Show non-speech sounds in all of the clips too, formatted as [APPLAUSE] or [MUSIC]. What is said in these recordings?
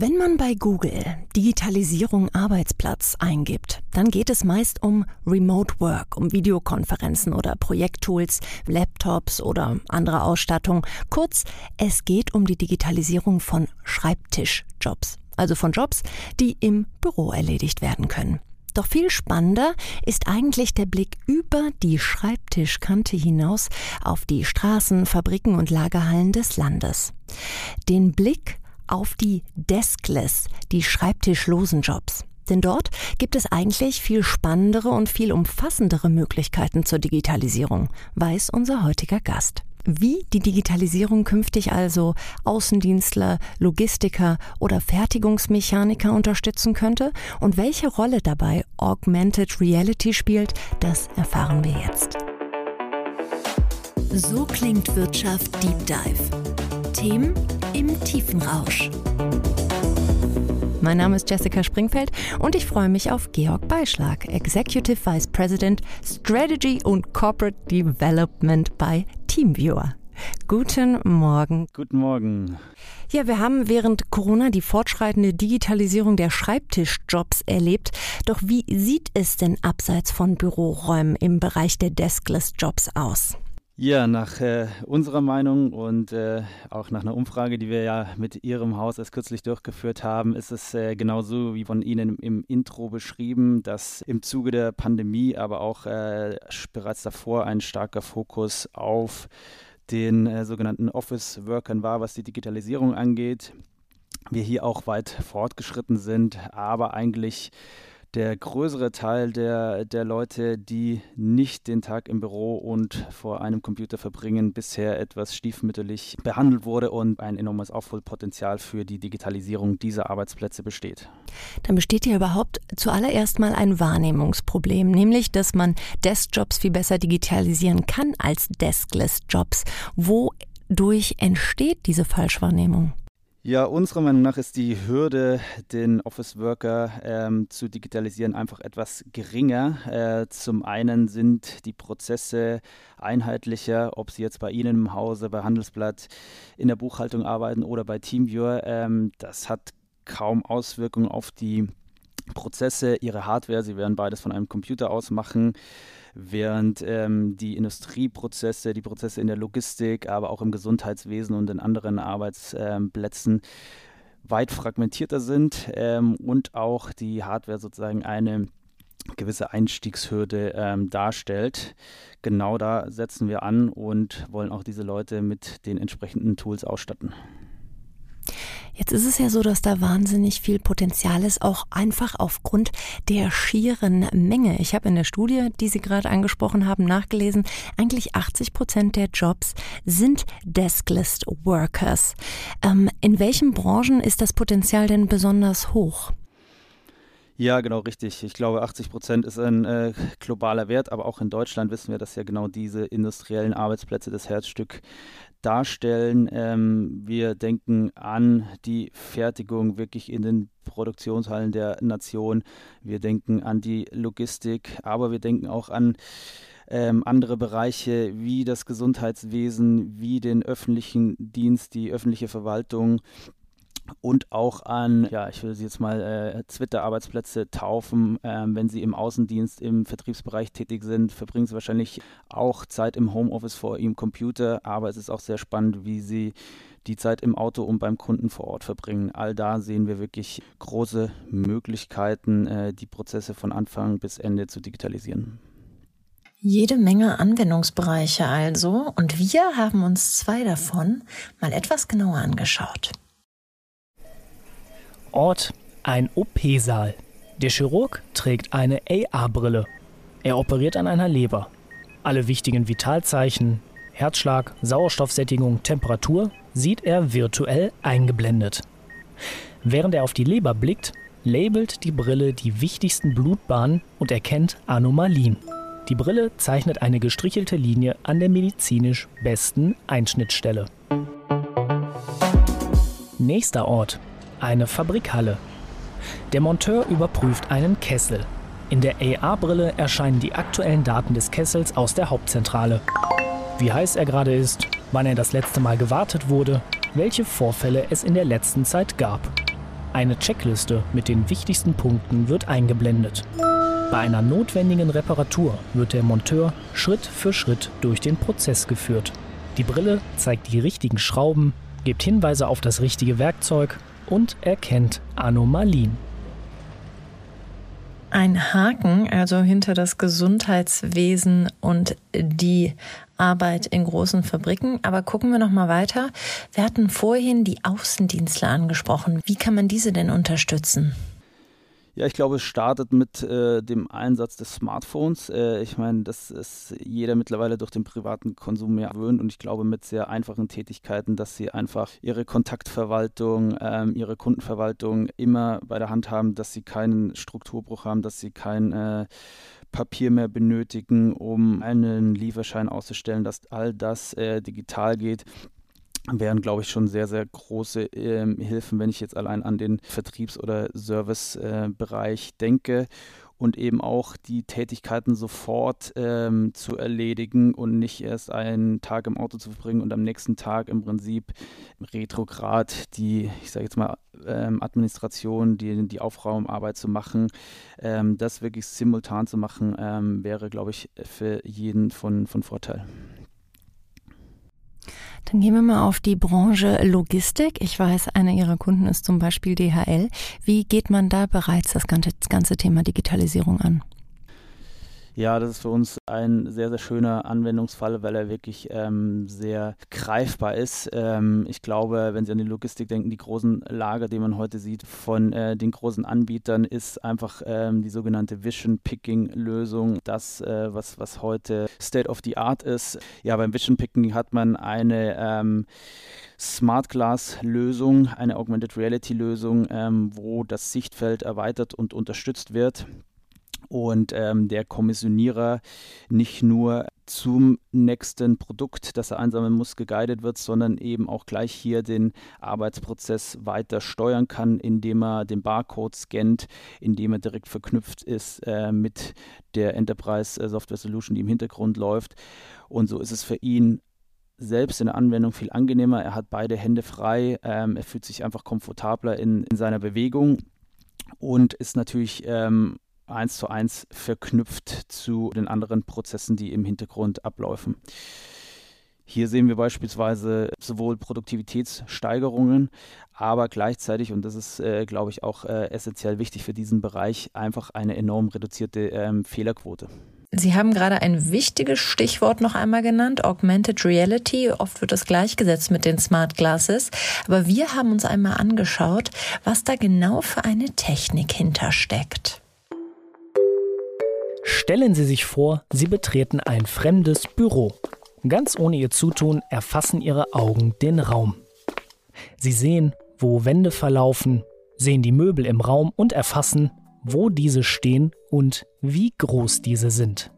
Wenn man bei Google Digitalisierung Arbeitsplatz eingibt, dann geht es meist um Remote Work, um Videokonferenzen oder Projekttools, Laptops oder andere Ausstattung. Kurz, es geht um die Digitalisierung von Schreibtischjobs, also von Jobs, die im Büro erledigt werden können. Doch viel spannender ist eigentlich der Blick über die Schreibtischkante hinaus auf die Straßen, Fabriken und Lagerhallen des Landes. Den Blick auf die Deskless, die schreibtischlosen Jobs. Denn dort gibt es eigentlich viel spannendere und viel umfassendere Möglichkeiten zur Digitalisierung, weiß unser heutiger Gast. Wie die Digitalisierung künftig also Außendienstler, Logistiker oder Fertigungsmechaniker unterstützen könnte und welche Rolle dabei Augmented Reality spielt, das erfahren wir jetzt. So klingt Wirtschaft Deep Dive. Themen im Tiefenrausch. Mein Name ist Jessica Springfeld und ich freue mich auf Georg Beischlag, Executive Vice President Strategy und Corporate Development bei Teamviewer. Guten Morgen. Guten Morgen. Ja, wir haben während Corona die fortschreitende Digitalisierung der Schreibtischjobs erlebt. Doch wie sieht es denn abseits von Büroräumen im Bereich der Deskless Jobs aus? Ja, nach äh, unserer Meinung und äh, auch nach einer Umfrage, die wir ja mit Ihrem Haus erst kürzlich durchgeführt haben, ist es äh, genauso wie von Ihnen im, im, Intro beschrieben, dass im Zuge der Pandemie, aber auch äh, bereits davor ein starker Fokus auf den äh, sogenannten Office-Workern war, was die Digitalisierung angeht. Wir hier auch weit fortgeschritten sind, aber eigentlich der größere Teil der, der Leute, die nicht den Tag im Büro und vor einem Computer verbringen, bisher etwas stiefmütterlich behandelt wurde und ein enormes Aufholpotenzial für die Digitalisierung dieser Arbeitsplätze besteht. Dann besteht hier überhaupt zuallererst mal ein Wahrnehmungsproblem, nämlich dass man Deskjobs viel besser digitalisieren kann als Deskless-Jobs. Wodurch entsteht diese Falschwahrnehmung? Ja, unserer Meinung nach ist die Hürde, den Office Worker ähm, zu digitalisieren, einfach etwas geringer. Äh, zum einen sind die Prozesse einheitlicher, ob Sie jetzt bei Ihnen im Hause, bei Handelsblatt, in der Buchhaltung arbeiten oder bei Teamviewer. Ähm, das hat kaum Auswirkungen auf die Prozesse, ihre Hardware. Sie werden beides von einem Computer aus machen während ähm, die Industrieprozesse, die Prozesse in der Logistik, aber auch im Gesundheitswesen und in anderen Arbeitsplätzen weit fragmentierter sind ähm, und auch die Hardware sozusagen eine gewisse Einstiegshürde ähm, darstellt. Genau da setzen wir an und wollen auch diese Leute mit den entsprechenden Tools ausstatten. Jetzt ist es ja so, dass da wahnsinnig viel Potenzial ist, auch einfach aufgrund der schieren Menge. Ich habe in der Studie, die Sie gerade angesprochen haben, nachgelesen, eigentlich 80 Prozent der Jobs sind Deskless Workers. Ähm, in welchen Branchen ist das Potenzial denn besonders hoch? Ja, genau richtig. Ich glaube, 80 Prozent ist ein äh, globaler Wert, aber auch in Deutschland wissen wir, dass ja genau diese industriellen Arbeitsplätze das Herzstück darstellen. Ähm, wir denken an die Fertigung wirklich in den Produktionshallen der Nation. Wir denken an die Logistik, aber wir denken auch an ähm, andere Bereiche wie das Gesundheitswesen, wie den öffentlichen Dienst, die öffentliche Verwaltung, und auch an, ja, ich will sie jetzt mal äh, Twitter-Arbeitsplätze taufen. Ähm, wenn sie im Außendienst, im Vertriebsbereich tätig sind, verbringen sie wahrscheinlich auch Zeit im Homeoffice vor ihrem Computer, aber es ist auch sehr spannend, wie sie die Zeit im Auto und beim Kunden vor Ort verbringen. All da sehen wir wirklich große Möglichkeiten, äh, die Prozesse von Anfang bis Ende zu digitalisieren. Jede Menge Anwendungsbereiche also, und wir haben uns zwei davon mal etwas genauer angeschaut. Ort ein OP-Saal. Der Chirurg trägt eine AR-Brille. Er operiert an einer Leber. Alle wichtigen Vitalzeichen, Herzschlag, Sauerstoffsättigung, Temperatur sieht er virtuell eingeblendet. Während er auf die Leber blickt, labelt die Brille die wichtigsten Blutbahnen und erkennt Anomalien. Die Brille zeichnet eine gestrichelte Linie an der medizinisch besten Einschnittstelle. Nächster Ort eine Fabrikhalle. Der Monteur überprüft einen Kessel. In der AR-Brille erscheinen die aktuellen Daten des Kessels aus der Hauptzentrale. Wie heiß er gerade ist, wann er das letzte Mal gewartet wurde, welche Vorfälle es in der letzten Zeit gab. Eine Checkliste mit den wichtigsten Punkten wird eingeblendet. Bei einer notwendigen Reparatur wird der Monteur Schritt für Schritt durch den Prozess geführt. Die Brille zeigt die richtigen Schrauben, gibt Hinweise auf das richtige Werkzeug und erkennt Anomalien. Ein Haken, also hinter das Gesundheitswesen und die Arbeit in großen Fabriken. Aber gucken wir noch mal weiter. Wir hatten vorhin die Außendienstler angesprochen. Wie kann man diese denn unterstützen? Ja, ich glaube, es startet mit äh, dem Einsatz des Smartphones. Äh, ich meine, das ist jeder mittlerweile durch den privaten Konsum mehr gewöhnt und ich glaube mit sehr einfachen Tätigkeiten, dass sie einfach ihre Kontaktverwaltung, ähm, ihre Kundenverwaltung immer bei der Hand haben, dass sie keinen Strukturbruch haben, dass sie kein äh, Papier mehr benötigen, um einen Lieferschein auszustellen, dass all das äh, digital geht wären, glaube ich, schon sehr, sehr große ähm, Hilfen, wenn ich jetzt allein an den Vertriebs- oder Servicebereich äh, denke und eben auch die Tätigkeiten sofort ähm, zu erledigen und nicht erst einen Tag im Auto zu verbringen und am nächsten Tag im Prinzip retrograd die, ich sage jetzt mal, ähm, Administration, die, die Aufraumarbeit zu machen. Ähm, das wirklich simultan zu machen, ähm, wäre, glaube ich, für jeden von, von Vorteil. Dann gehen wir mal auf die Branche Logistik. Ich weiß, einer Ihrer Kunden ist zum Beispiel DHL. Wie geht man da bereits das ganze, das ganze Thema Digitalisierung an? Ja, das ist für uns ein sehr, sehr schöner Anwendungsfall, weil er wirklich ähm, sehr greifbar ist. Ähm, ich glaube, wenn Sie an die Logistik denken, die großen Lager, die man heute sieht von äh, den großen Anbietern, ist einfach ähm, die sogenannte Vision Picking Lösung, das, äh, was, was heute State of the Art ist. Ja, beim Vision Picking hat man eine ähm, Smart Glass Lösung, eine Augmented Reality Lösung, ähm, wo das Sichtfeld erweitert und unterstützt wird und ähm, der Kommissionierer nicht nur zum nächsten Produkt, das er einsammeln muss, geguidet wird, sondern eben auch gleich hier den Arbeitsprozess weiter steuern kann, indem er den Barcode scannt, indem er direkt verknüpft ist äh, mit der Enterprise äh, Software Solution, die im Hintergrund läuft. Und so ist es für ihn selbst in der Anwendung viel angenehmer. Er hat beide Hände frei, ähm, er fühlt sich einfach komfortabler in, in seiner Bewegung und ist natürlich ähm, eins zu eins verknüpft zu den anderen Prozessen, die im Hintergrund ablaufen. Hier sehen wir beispielsweise sowohl Produktivitätssteigerungen, aber gleichzeitig, und das ist, äh, glaube ich, auch äh, essentiell wichtig für diesen Bereich, einfach eine enorm reduzierte ähm, Fehlerquote. Sie haben gerade ein wichtiges Stichwort noch einmal genannt, Augmented Reality. Oft wird das gleichgesetzt mit den Smart Glasses. Aber wir haben uns einmal angeschaut, was da genau für eine Technik hintersteckt. Stellen Sie sich vor, Sie betreten ein fremdes Büro. Ganz ohne Ihr Zutun erfassen Ihre Augen den Raum. Sie sehen, wo Wände verlaufen, sehen die Möbel im Raum und erfassen, wo diese stehen und wie groß diese sind.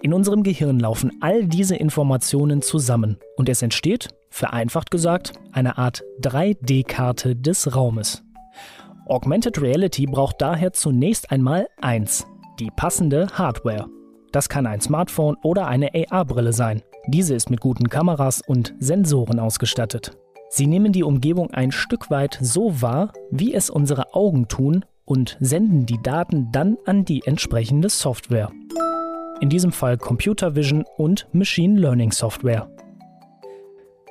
In unserem Gehirn laufen all diese Informationen zusammen und es entsteht, vereinfacht gesagt, eine Art 3D-Karte des Raumes. Augmented Reality braucht daher zunächst einmal eins, die passende Hardware. Das kann ein Smartphone oder eine AR-Brille sein. Diese ist mit guten Kameras und Sensoren ausgestattet. Sie nehmen die Umgebung ein Stück weit so wahr, wie es unsere Augen tun und senden die Daten dann an die entsprechende Software. In diesem Fall Computer Vision und Machine Learning Software.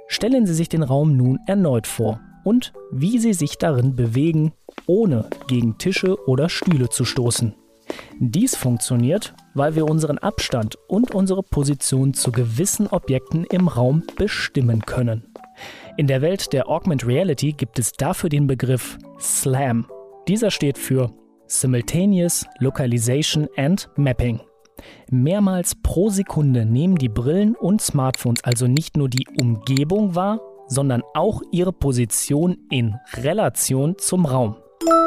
Stellen Sie sich den Raum nun erneut vor und wie Sie sich darin bewegen, ohne gegen Tische oder Stühle zu stoßen. Dies funktioniert, weil wir unseren Abstand und unsere Position zu gewissen Objekten im Raum bestimmen können. In der Welt der Augmented Reality gibt es dafür den Begriff SLAM. Dieser steht für Simultaneous Localization and Mapping. Mehrmals pro Sekunde nehmen die Brillen und Smartphones also nicht nur die Umgebung wahr, sondern auch ihre Position in Relation zum Raum.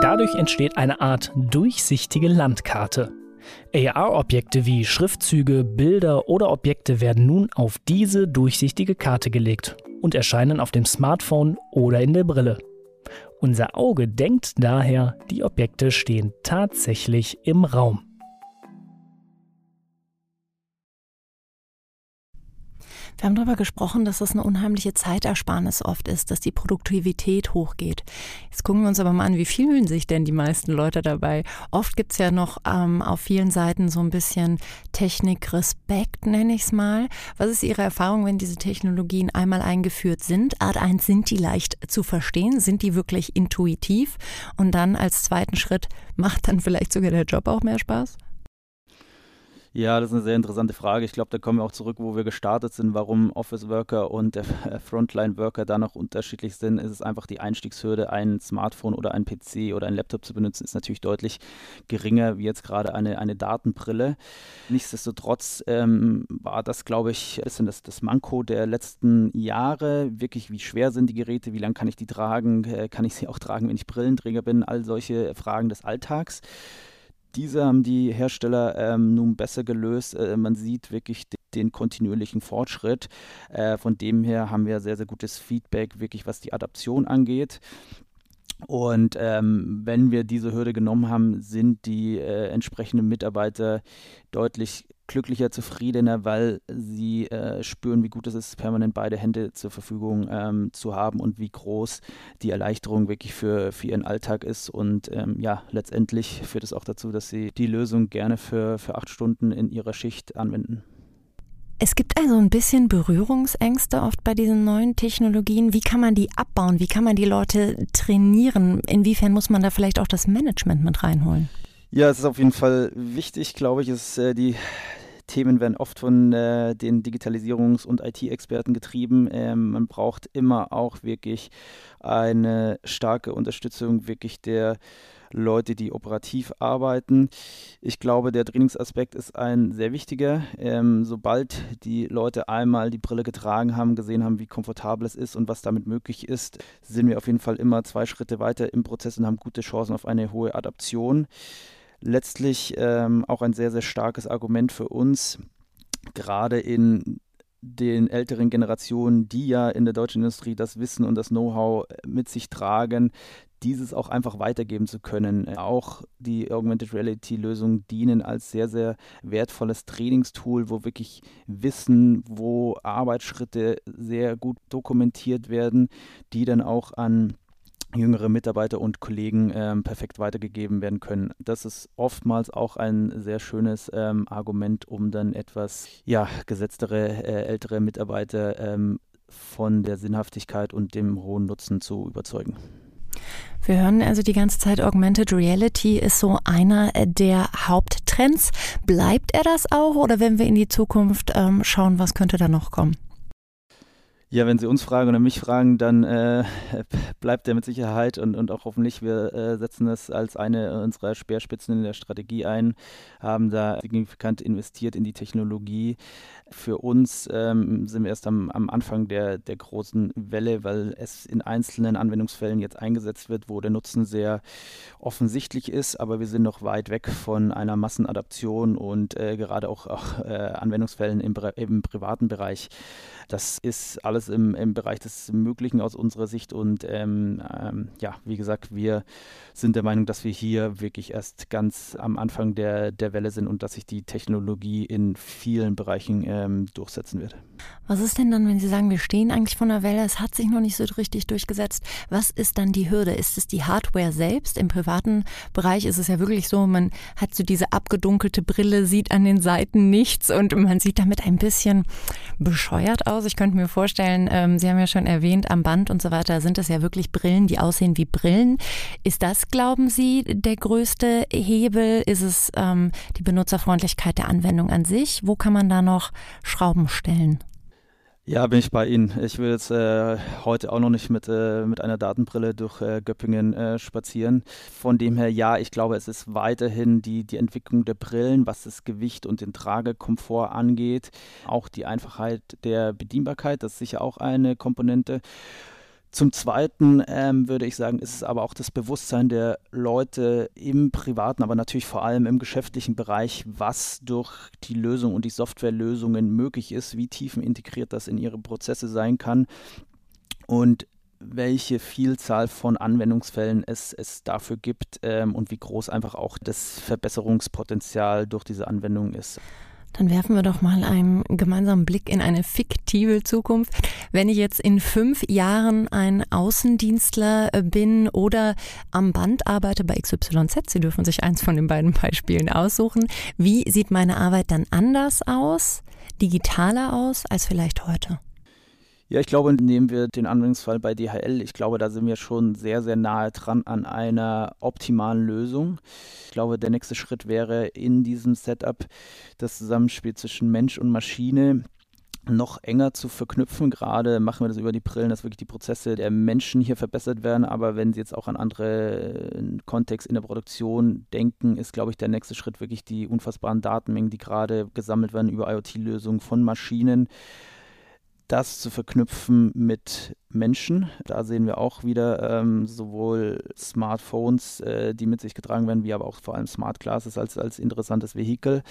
Dadurch entsteht eine Art durchsichtige Landkarte. AR-Objekte wie Schriftzüge, Bilder oder Objekte werden nun auf diese durchsichtige Karte gelegt und erscheinen auf dem Smartphone oder in der Brille. Unser Auge denkt daher, die Objekte stehen tatsächlich im Raum. Wir haben darüber gesprochen, dass das eine unheimliche Zeitersparnis oft ist, dass die Produktivität hochgeht. Jetzt gucken wir uns aber mal an, wie fühlen sich denn die meisten Leute dabei? Oft gibt es ja noch ähm, auf vielen Seiten so ein bisschen Technikrespekt, nenne ich es mal. Was ist Ihre Erfahrung, wenn diese Technologien einmal eingeführt sind? Art 1, sind die leicht zu verstehen? Sind die wirklich intuitiv? Und dann als zweiten Schritt, macht dann vielleicht sogar der Job auch mehr Spaß? Ja, das ist eine sehr interessante Frage. Ich glaube, da kommen wir auch zurück, wo wir gestartet sind, warum Office Worker und der Frontline Worker da noch unterschiedlich sind. Es ist einfach die Einstiegshürde, ein Smartphone oder ein PC oder ein Laptop zu benutzen, ist natürlich deutlich geringer wie jetzt gerade eine, eine Datenbrille. Nichtsdestotrotz ähm, war das, glaube ich, ist das, das Manko der letzten Jahre. Wirklich, wie schwer sind die Geräte, wie lange kann ich die tragen, äh, kann ich sie auch tragen, wenn ich Brillenträger bin, all solche Fragen des Alltags. Diese haben die Hersteller ähm, nun besser gelöst. Äh, man sieht wirklich den, den kontinuierlichen Fortschritt. Äh, von dem her haben wir sehr, sehr gutes Feedback, wirklich was die Adaption angeht. Und ähm, wenn wir diese Hürde genommen haben, sind die äh, entsprechenden Mitarbeiter deutlich glücklicher, zufriedener, weil sie äh, spüren, wie gut es ist, permanent beide Hände zur Verfügung ähm, zu haben und wie groß die Erleichterung wirklich für, für ihren Alltag ist. Und ähm, ja, letztendlich führt es auch dazu, dass sie die Lösung gerne für, für acht Stunden in ihrer Schicht anwenden. Es gibt also ein bisschen Berührungsängste oft bei diesen neuen Technologien. Wie kann man die abbauen? Wie kann man die Leute trainieren? Inwiefern muss man da vielleicht auch das Management mit reinholen? Ja, es ist auf jeden Fall wichtig, glaube ich. Ist, äh, die Themen werden oft von äh, den Digitalisierungs- und IT-Experten getrieben. Ähm, man braucht immer auch wirklich eine starke Unterstützung wirklich der Leute, die operativ arbeiten. Ich glaube, der Trainingsaspekt ist ein sehr wichtiger. Ähm, sobald die Leute einmal die Brille getragen haben, gesehen haben, wie komfortabel es ist und was damit möglich ist, sind wir auf jeden Fall immer zwei Schritte weiter im Prozess und haben gute Chancen auf eine hohe Adaption. Letztlich ähm, auch ein sehr, sehr starkes Argument für uns, gerade in den älteren Generationen, die ja in der deutschen Industrie das Wissen und das Know-how mit sich tragen, dieses auch einfach weitergeben zu können. Auch die Augmented Reality Lösungen dienen als sehr, sehr wertvolles Trainingstool, wo wirklich Wissen, wo Arbeitsschritte sehr gut dokumentiert werden, die dann auch an jüngere Mitarbeiter und Kollegen ähm, perfekt weitergegeben werden können. Das ist oftmals auch ein sehr schönes ähm, Argument, um dann etwas ja, gesetztere, äh, ältere Mitarbeiter ähm, von der Sinnhaftigkeit und dem hohen Nutzen zu überzeugen. Wir hören also die ganze Zeit, Augmented Reality ist so einer der Haupttrends. Bleibt er das auch oder wenn wir in die Zukunft ähm, schauen, was könnte da noch kommen? Ja, wenn Sie uns fragen oder mich fragen, dann äh, [LAUGHS] bleibt er mit Sicherheit und, und auch hoffentlich. Wir äh, setzen das als eine unserer Speerspitzen in der Strategie ein, haben da signifikant investiert in die Technologie. Für uns ähm, sind wir erst am, am Anfang der, der großen Welle, weil es in einzelnen Anwendungsfällen jetzt eingesetzt wird, wo der Nutzen sehr offensichtlich ist, aber wir sind noch weit weg von einer Massenadaption und äh, gerade auch, auch äh, Anwendungsfällen im, im privaten Bereich. Das ist alles im, im Bereich des Möglichen aus unserer Sicht und ähm, ähm, ja, wie gesagt, wir sind der Meinung, dass wir hier wirklich erst ganz am Anfang der, der Welle sind und dass sich die Technologie in vielen Bereichen ähm, durchsetzen wird. Was ist denn dann, wenn Sie sagen, wir stehen eigentlich von der Welle, es hat sich noch nicht so richtig durchgesetzt? Was ist dann die Hürde? Ist es die Hardware selbst? Im privaten Bereich ist es ja wirklich so, man hat so diese abgedunkelte Brille, sieht an den Seiten nichts und man sieht damit ein bisschen bescheuert aus. Ich könnte mir vorstellen, ähm, Sie haben ja schon erwähnt, am Band und so weiter sind es ja wirklich Brillen, die aussehen wie Brillen. Ist das, glauben Sie, der größte Hebel? Ist es ähm, die Benutzerfreundlichkeit der Anwendung an sich? Wo kann man da noch Schrauben stellen? Ja, bin ich bei Ihnen. Ich will jetzt äh, heute auch noch nicht mit, äh, mit einer Datenbrille durch äh, Göppingen äh, spazieren. Von dem her, ja, ich glaube, es ist weiterhin die, die Entwicklung der Brillen, was das Gewicht und den Tragekomfort angeht. Auch die Einfachheit der Bedienbarkeit, das ist sicher auch eine Komponente. Zum Zweiten ähm, würde ich sagen, ist es aber auch das Bewusstsein der Leute im privaten, aber natürlich vor allem im geschäftlichen Bereich, was durch die Lösung und die Softwarelösungen möglich ist, wie tiefen integriert das in ihre Prozesse sein kann und welche Vielzahl von Anwendungsfällen es, es dafür gibt ähm, und wie groß einfach auch das Verbesserungspotenzial durch diese Anwendung ist. Dann werfen wir doch mal einen gemeinsamen Blick in eine fiktive Zukunft. Wenn ich jetzt in fünf Jahren ein Außendienstler äh, bin oder am Band arbeite bei XYZ, Sie dürfen sich eins von den beiden [LAUGHS] Beispielen aussuchen, wie sieht meine Arbeit dann anders aus, digitaler aus als vielleicht heute? Ja, ich glaube, nehmen wir den Anwendungsfall bei DHL. Ich glaube, da sind wir schon sehr, sehr nahe dran an einer optimalen Lösung. Ich glaube, der nächste Schritt wäre in diesem Setup das Zusammenspiel zwischen Mensch und Maschine noch enger zu verknüpfen. Gerade machen wir das über die Brillen, dass wirklich die Prozesse der Menschen hier verbessert werden. Aber wenn Sie jetzt auch an andere äh, Kontext in der Produktion denken, ist, glaube ich, der nächste Schritt wirklich die unfassbaren Datenmengen, die gerade gesammelt werden über IoT-Lösungen von Maschinen das zu verknüpfen mit Menschen. Da sehen wir auch wieder ähm, sowohl Smartphones, äh, die mit sich getragen werden, wie aber auch vor allem Smart Glasses als, als interessantes Vehikel.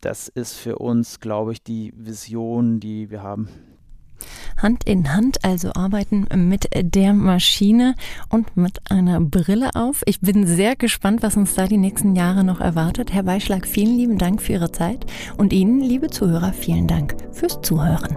Das ist für uns, glaube ich, die Vision, die wir haben. Hand in Hand, also arbeiten mit der Maschine und mit einer Brille auf. Ich bin sehr gespannt, was uns da die nächsten Jahre noch erwartet. Herr Beischlag, vielen lieben Dank für Ihre Zeit und Ihnen, liebe Zuhörer, vielen Dank fürs Zuhören.